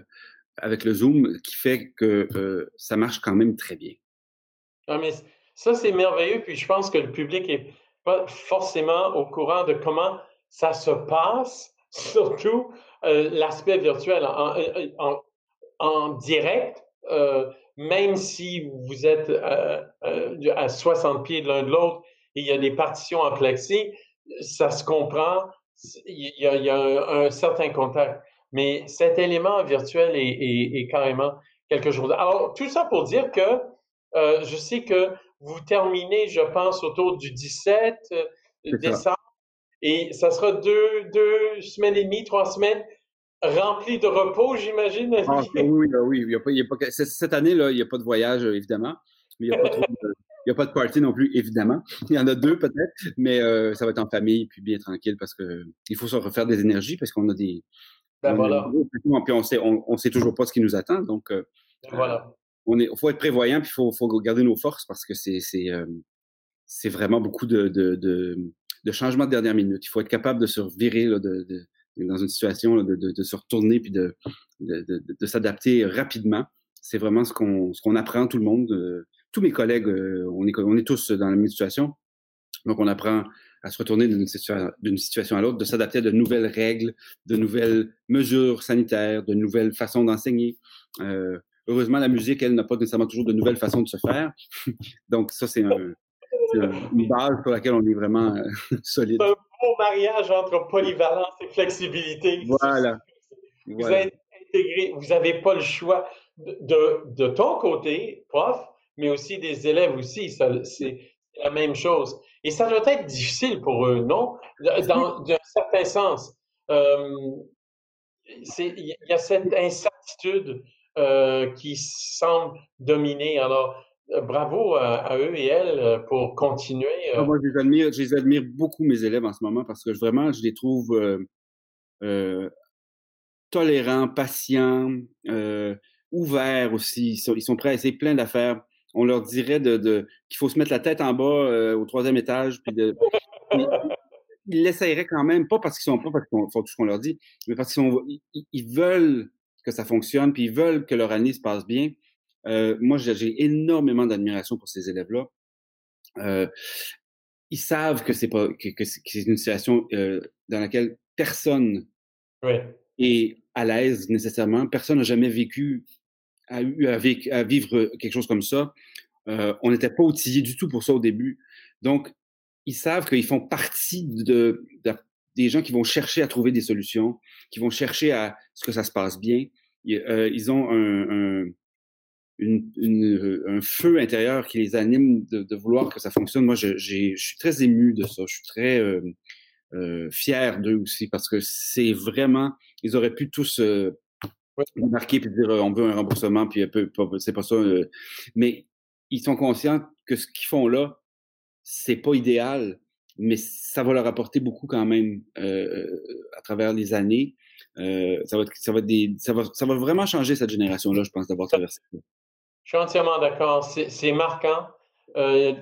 avec le Zoom qui fait que euh, ça marche quand même très bien. Ah, mais ça, c'est merveilleux. Puis je pense que le public n'est pas forcément au courant de comment ça se passe, surtout euh, l'aspect virtuel en, en, en direct. Euh, même si vous êtes à 60 pieds de l'un de l'autre, il y a des partitions en plexi, ça se comprend, il y a, il y a un, un certain contact. Mais cet élément virtuel est, est, est carrément quelque chose. Alors, tout ça pour dire que euh, je sais que vous terminez, je pense, autour du 17 euh, décembre. Et ça sera deux, deux semaines et demie, trois semaines remplies de repos, j'imagine. Ah, oui, oui. Il y a pas, il y a pas, cette année-là, il n'y a pas de voyage, évidemment. Mais il n'y a, pas trop de, il y a pas de party non plus, évidemment. Il y en a deux peut-être, mais euh, ça va être en famille, puis bien tranquille, parce que il faut se refaire des énergies, parce qu'on a des, ben voilà. Puis on sait, on, sait toujours pas ce qui nous attend. Donc, euh, ben voilà. on est, faut être prévoyant, puis il faut, faut garder nos forces parce que c'est, c'est, euh, c'est vraiment beaucoup de, de, de, de changements de dernière minute. Il faut être capable de se virer là, de, de, dans une situation, là, de, de, se retourner puis de, de, s'adapter rapidement. C'est vraiment ce qu'on, ce qu'on apprend tout le monde. Euh, tous mes collègues, on est, on est tous dans la même situation. Donc, on apprend à se retourner d'une situation, à l'autre, de s'adapter à de nouvelles règles, de nouvelles mesures sanitaires, de nouvelles façons d'enseigner. Euh, heureusement, la musique, elle, n'a pas nécessairement toujours de nouvelles façons de se faire. [laughs] Donc, ça, c'est une base sur laquelle on est vraiment euh, [laughs] solide. C'est un beau mariage entre polyvalence et flexibilité. Voilà. Vous êtes intégré, vous n'avez pas le choix de, de ton côté, prof, mais aussi des élèves aussi. C'est la même chose. Et ça doit être difficile pour eux, non? Dans un certain sens. Euh, il y a cette incertitude euh, qui semble dominer. Alors, euh, bravo à, eux et elles pour continuer. Ah, moi, je les, admire, beaucoup, mes élèves, en ce moment, parce que vraiment, je les trouve tolérants, patients, ouverts aussi. Ils sont, ils sont prêts à essayer plein d'affaires on leur dirait de, qu'il faut se mettre la tête en bas euh, au troisième étage. Puis [laughs] ils l'essayeraient quand même, pas parce qu'ils sont pas parce qu'ils font tout ce qu'on leur dit, mais parce qu'ils veulent que ça fonctionne, puis ils veulent que leur année se passe bien. Euh, moi, j'ai énormément d'admiration pour ces élèves-là. Euh, ils savent que c'est pas que, c'est une situation dans laquelle personne est à l'aise nécessairement. Personne n'a jamais vécu a eu à, vivre quelque chose comme ça. Euh, on n'était pas outillés du tout pour ça au début. Donc, ils savent qu'ils font partie de, des gens qui vont chercher à trouver des solutions, qui vont chercher à ce que ça se passe bien. Euh, ils ont un, un, feu intérieur qui les anime de, vouloir que ça fonctionne. Moi, je, je suis très ému de ça. Je suis très euh, fier d'eux aussi parce que c'est vraiment, ils auraient pu tous marquer puis dire on veut un remboursement puis c'est pas ça. mais ils sont conscients que ce qu'ils font là, c'est pas idéal, mais ça va leur apporter beaucoup quand même à travers les années. ça va, ça va, des, ça va, ça va vraiment changer cette génération-là, je pense, d'avoir traversé. Je suis entièrement d'accord. C'est marquant. Euh,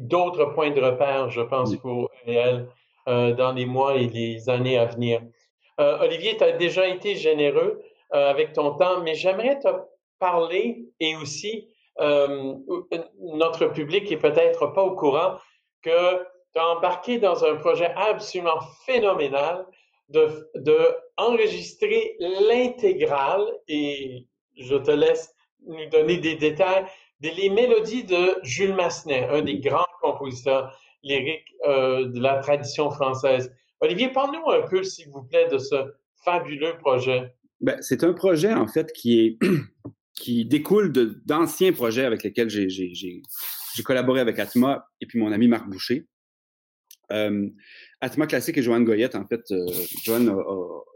D'autres points de repère, je pense, pour elle dans les mois et les années à venir. Olivier, tu as déjà été généreux. Euh, avec ton temps, mais j'aimerais te parler et aussi euh, notre public est peut-être pas au courant que tu as embarqué dans un projet absolument phénoménal de, de enregistrer l'intégrale et je te laisse nous donner des détails des mélodies de Jules Massenet, un des grands compositeurs lyriques euh, de la tradition française. Olivier, parle-nous un peu, s'il vous plaît, de ce fabuleux projet. Ben, c'est un projet, en fait, qui est [clears throat] qui découle d'anciens projets avec lesquels j'ai collaboré avec Atma et puis mon ami Marc Boucher. Euh, Atma Classique et Joanne Goyette, en fait, euh, Joanne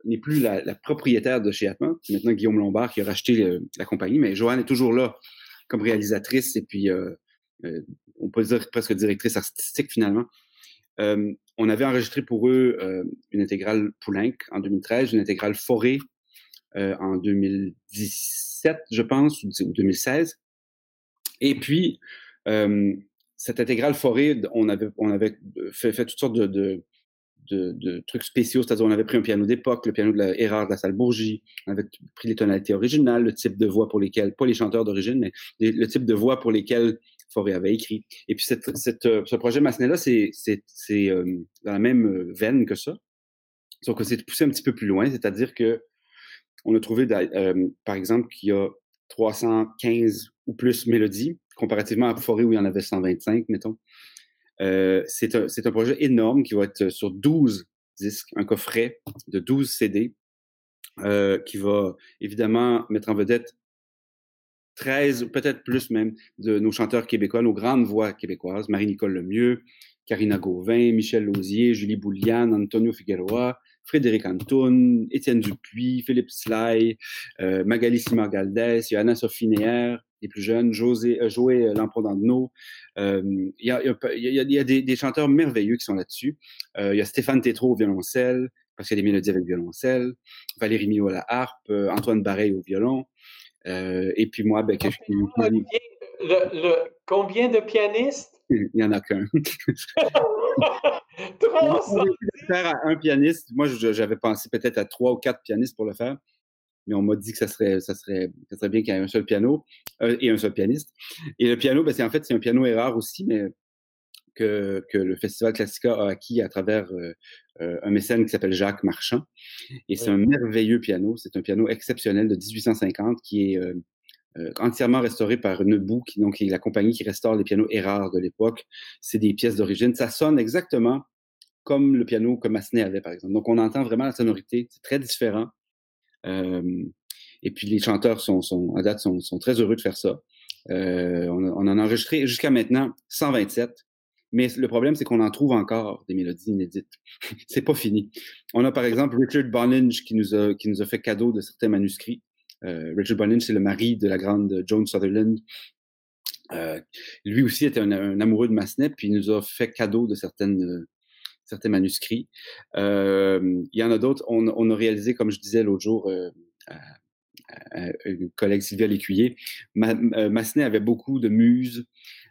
n'est plus la, propriétaire de chez Atma. C'est maintenant Guillaume Lombard qui a racheté la compagnie, mais Joanne est toujours là comme réalisatrice et puis euh, euh, on peut dire presque directrice artistique finalement. on avait enregistré pour eux une intégrale Poulenc en 2013, une intégrale Forêt euh, en 2017, je pense, ou 2016. Et puis, euh, cette intégrale forêt, on avait, on avait fait, fait toutes sortes de, de, de, trucs spéciaux, c'est-à-dire on avait pris un piano d'époque, le piano de la Erard de la salle Bourgie, on avait pris les tonalités originales, le type de voix pour lesquelles, pas les chanteurs d'origine, mais le type de voix pour lesquels Forêt avait écrit. Et puis cette, cette, ce projet Massenet-là, c'est euh, dans la même veine que ça, sauf que c'est poussé un petit peu plus loin, c'est-à-dire que on a trouvé, euh, par exemple, qu'il y a 315 ou plus mélodies, comparativement à Forêt où il y en avait 125, mettons. Euh, c'est un, projet énorme qui va être sur 12 disques, un coffret de 12 CD, euh, qui va évidemment mettre en vedette 13, peut-être plus même, de nos chanteurs québécois, nos grandes voix québécoises, Marie-Nicole Lemieux, Karina Gauvin, Michel Lausier, Julie Bouliane, Antonio Figueroa, Frédéric Antoun, Étienne Dupuis, Philippe Sly, euh, Magali Simard-Galdès, il y a Anna-Sophie Néer, les plus jeunes, José, euh, Lamprodandno. Euh, il y a, il y a, des, chanteurs merveilleux qui sont là-dessus. Euh, il y a Stéphane Tétrault au violoncelle, parce qu'il y a des mélodies avec violoncelle. Valérie Mio à la harpe, Antoine Bareil au violon. et puis moi, ben, le, combien de pianistes? [laughs] Il n'y en a qu'un. [laughs] faire à un pianiste. Moi, j'avais pensé peut-être à trois ou quatre pianistes pour le faire, mais on m'a dit que ça serait, ça serait, ça serait bien qu'il y ait un seul piano euh, et un seul pianiste. Et le piano, ben, c'est en fait c'est un piano erreur aussi, mais que, que, le Festival Classica a acquis à travers euh, euh, un mécène qui s'appelle Jacques Marchand. Et c'est un merveilleux piano. C'est un piano exceptionnel de 1850 qui est euh, entièrement restauré par Nebou, qui, donc, est la compagnie qui restaure les pianos Erard de l'époque. C'est des pièces d'origine. Ça sonne exactement comme le piano que Massenet avait, par exemple. Donc, on entend vraiment la sonorité. C'est très différent. Et puis, les chanteurs sont, sont à date, sont, sont, très heureux de faire ça. on, on en a enregistré jusqu'à maintenant 127. Mais le problème, c'est qu'on en trouve encore des mélodies inédites. [laughs] c'est pas fini. On a par exemple Richard Boninge qui nous a, qui nous a fait cadeau de certains manuscrits. Euh, Richard Boninge, c'est le mari de la grande Joan Sutherland. Euh, lui aussi était un, amoureux de Massenet, puis il nous a fait cadeau de certaines, certains manuscrits. Euh, il y en a d'autres. On, on, a réalisé, comme je disais l'autre jour, euh, à, une collègue Sylvia Lécuyer, Massenet avait beaucoup de muses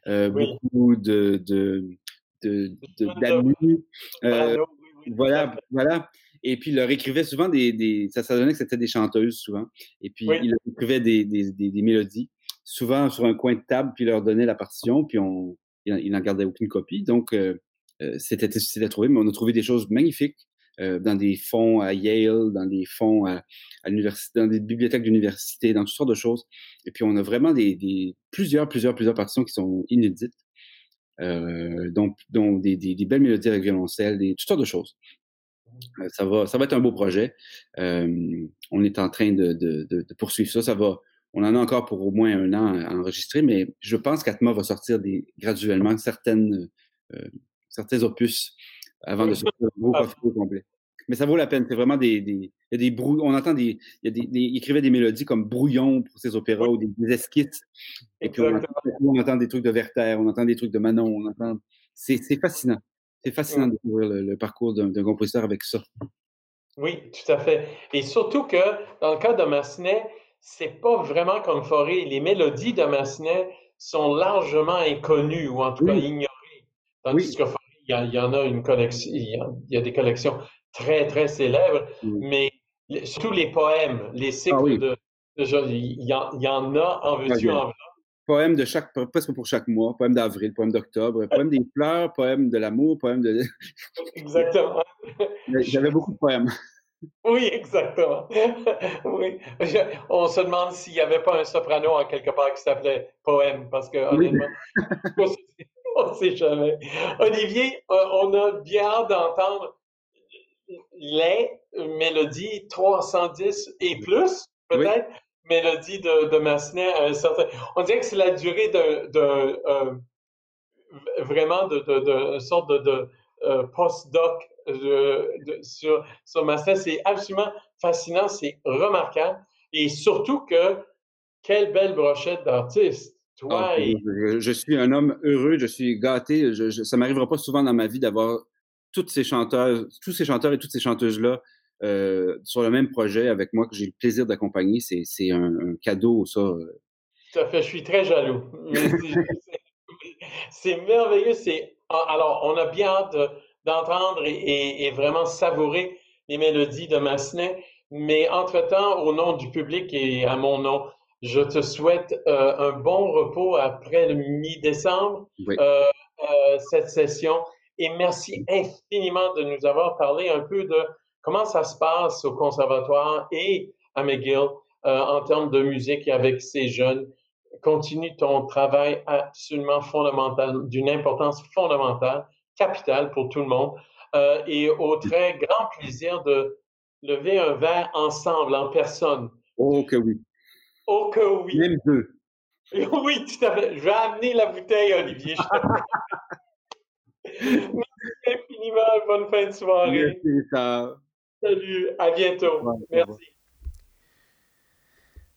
euh, beaucoup de, de. Euh, voilà, voilà. Et puis, il leur écrivait souvent des, des ça, ça donnait que c'était des chanteuses souvent. Et puis, il leur écrivait des, des, des, mélodies, souvent sur un coin de table, puis il leur donnait la partition, puis on, il n'en gardait aucune copie. Donc, euh, c'était difficile à trouver, mais on a trouvé des choses magnifiques euh, dans des fonds à Yale, dans des fonds à, l'université, dans des bibliothèques d'université, dans toutes sortes de choses. Et puis on a vraiment des, plusieurs, plusieurs, plusieurs partitions qui sont inédites, euh, dont, des, belles mélodies avec violoncelle, des, toutes sortes de choses. Euh, ça va, ça va être un beau projet. Euh, on est en train de, poursuivre ça. Ça va. On en a encore pour au moins un an à enregistrer, mais je pense qu'Atma va sortir des, graduellement certaines, euh, certains opus avant de sortir le gros au complet. Mais ça vaut la peine. C'est vraiment des, des, il y a des brou... on entend des, il, y a des, il écrivait des mélodies comme brouillon pour ses opéras ou des, des esquisses. Et puis on entend, on entend, des trucs de Werther, on entend des trucs de Manon, on entend. C'est, c'est fascinant. C'est fascinant de découvrir le, parcours d'un, compositeur avec ça. Oui, tout à fait. Et surtout que dans le cas de Massenet, c'est pas vraiment comme Forêt. Les mélodies de Massenet sont largement inconnues ou en tout cas ignorées. Tandis que il y, en a une collection, il y a, des collections très, très célèbres, mm. mais tous les poèmes, les cycles ah de, il, y y en a en veux-tu, en Poèmes de chaque, presque pour chaque mois, poèmes d'avril, poèmes d'octobre, poèmes des fleurs, poèmes de l'amour, poèmes de. [laughs] Exactement. J'avais beaucoup de poèmes. Oui, exactement. [laughs] oui. on se demande s'il n'y avait pas un soprano en quelque part qui s'appelait Poème, parce que honnêtement, [laughs] on ne sait jamais. Olivier, euh, on a bien hâte d'entendre les mélodies 310 et plus, peut-être, mélodies de, de Massenet à un certain... On dirait que c'est la durée de, euh, vraiment de, de, sorte de, de euh, post-doc sur, sur Massenet. C'est absolument fascinant, c'est remarquable. Et surtout que, quelle belle brochette Ah, je, suis un homme heureux, je suis gâté. Je, je, ça m'arrivera pas souvent dans ma vie d'avoir tous ces chanteurs, tous ces chanteurs et toutes ces chanteuses-là euh, sur le même projet avec moi que j'ai le plaisir d'accompagner. C'est un, un, cadeau, ça. Euh. Tout à fait, je suis très jaloux. c'est merveilleux. C'est ah, alors on a bien hâte d'entendre et, et, vraiment savourer les mélodies de Massenet. Mais entre-temps, au nom du public et à mon nom, je te souhaite euh, un bon repos après le mi-décembre, euh, euh, cette session. Et merci infiniment de nous avoir parlé un peu de comment ça se passe au conservatoire et à McGill en termes de musique avec ces jeunes. Continue ton travail absolument fondamental, d'une importance fondamentale, capitale pour tout le monde. et au très grand plaisir de lever un verre ensemble, en personne. Oh que oui. Oh que oui. Même deux. [laughs] Oui, tout à fait. Je vais amener la bouteille, Olivier. [laughs] Merci infiniment. Bonne fin de soirée. Merci, ça. Salut. À bientôt. Merci.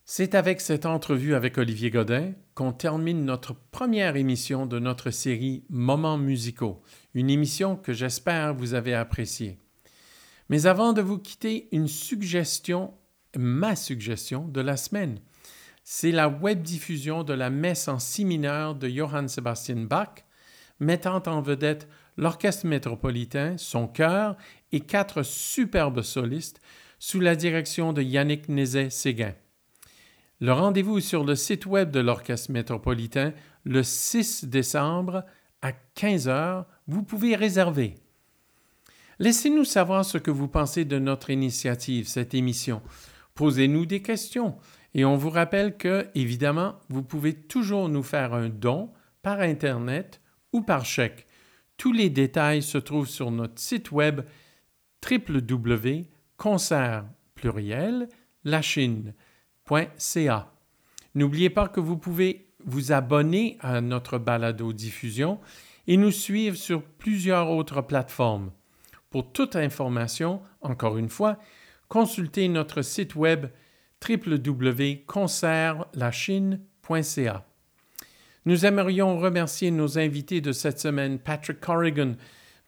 C'est avec cette entrevue avec Olivier Godin qu'on termine notre première émission de notre série Moments musicaux, une émission que j'espère vous avez appréciée. Mais avant de vous quitter, une suggestion, ma suggestion de la semaine c'est la web diffusion de la messe en si mineur de Johann Sebastian Bach, mettant en vedette l'orchestre métropolitain, son chœur et quatre superbes solistes sous la direction de Yannick Nézet-Séguin. Le rendez-vous sur le site web de l'orchestre métropolitain le 6 décembre à 15 heures, vous pouvez réserver. Laissez-nous savoir ce que vous pensez de notre initiative, cette émission. Posez-nous des questions. Et on vous rappelle que, évidemment, vous pouvez toujours nous faire un don par Internet ou par chèque. Tous les détails se trouvent sur notre site web www.concert N'oubliez pas que vous pouvez vous abonner à notre balado diffusion et nous suivre sur plusieurs autres plateformes. Pour toute information, encore une fois, consultez notre site web www.concertlachine.ca. Nous aimerions remercier nos invités de cette semaine, Patrick Corrigan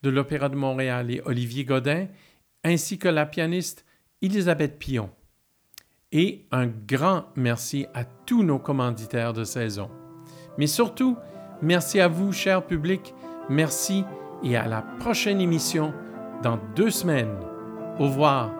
de l'Opéra de Montréal et Olivier Godin, ainsi que la pianiste Elisabeth Pion. Et un grand merci à tous nos commanditaires de saison. Mais surtout, merci à vous, cher public, merci et à la prochaine émission dans deux semaines. Au revoir.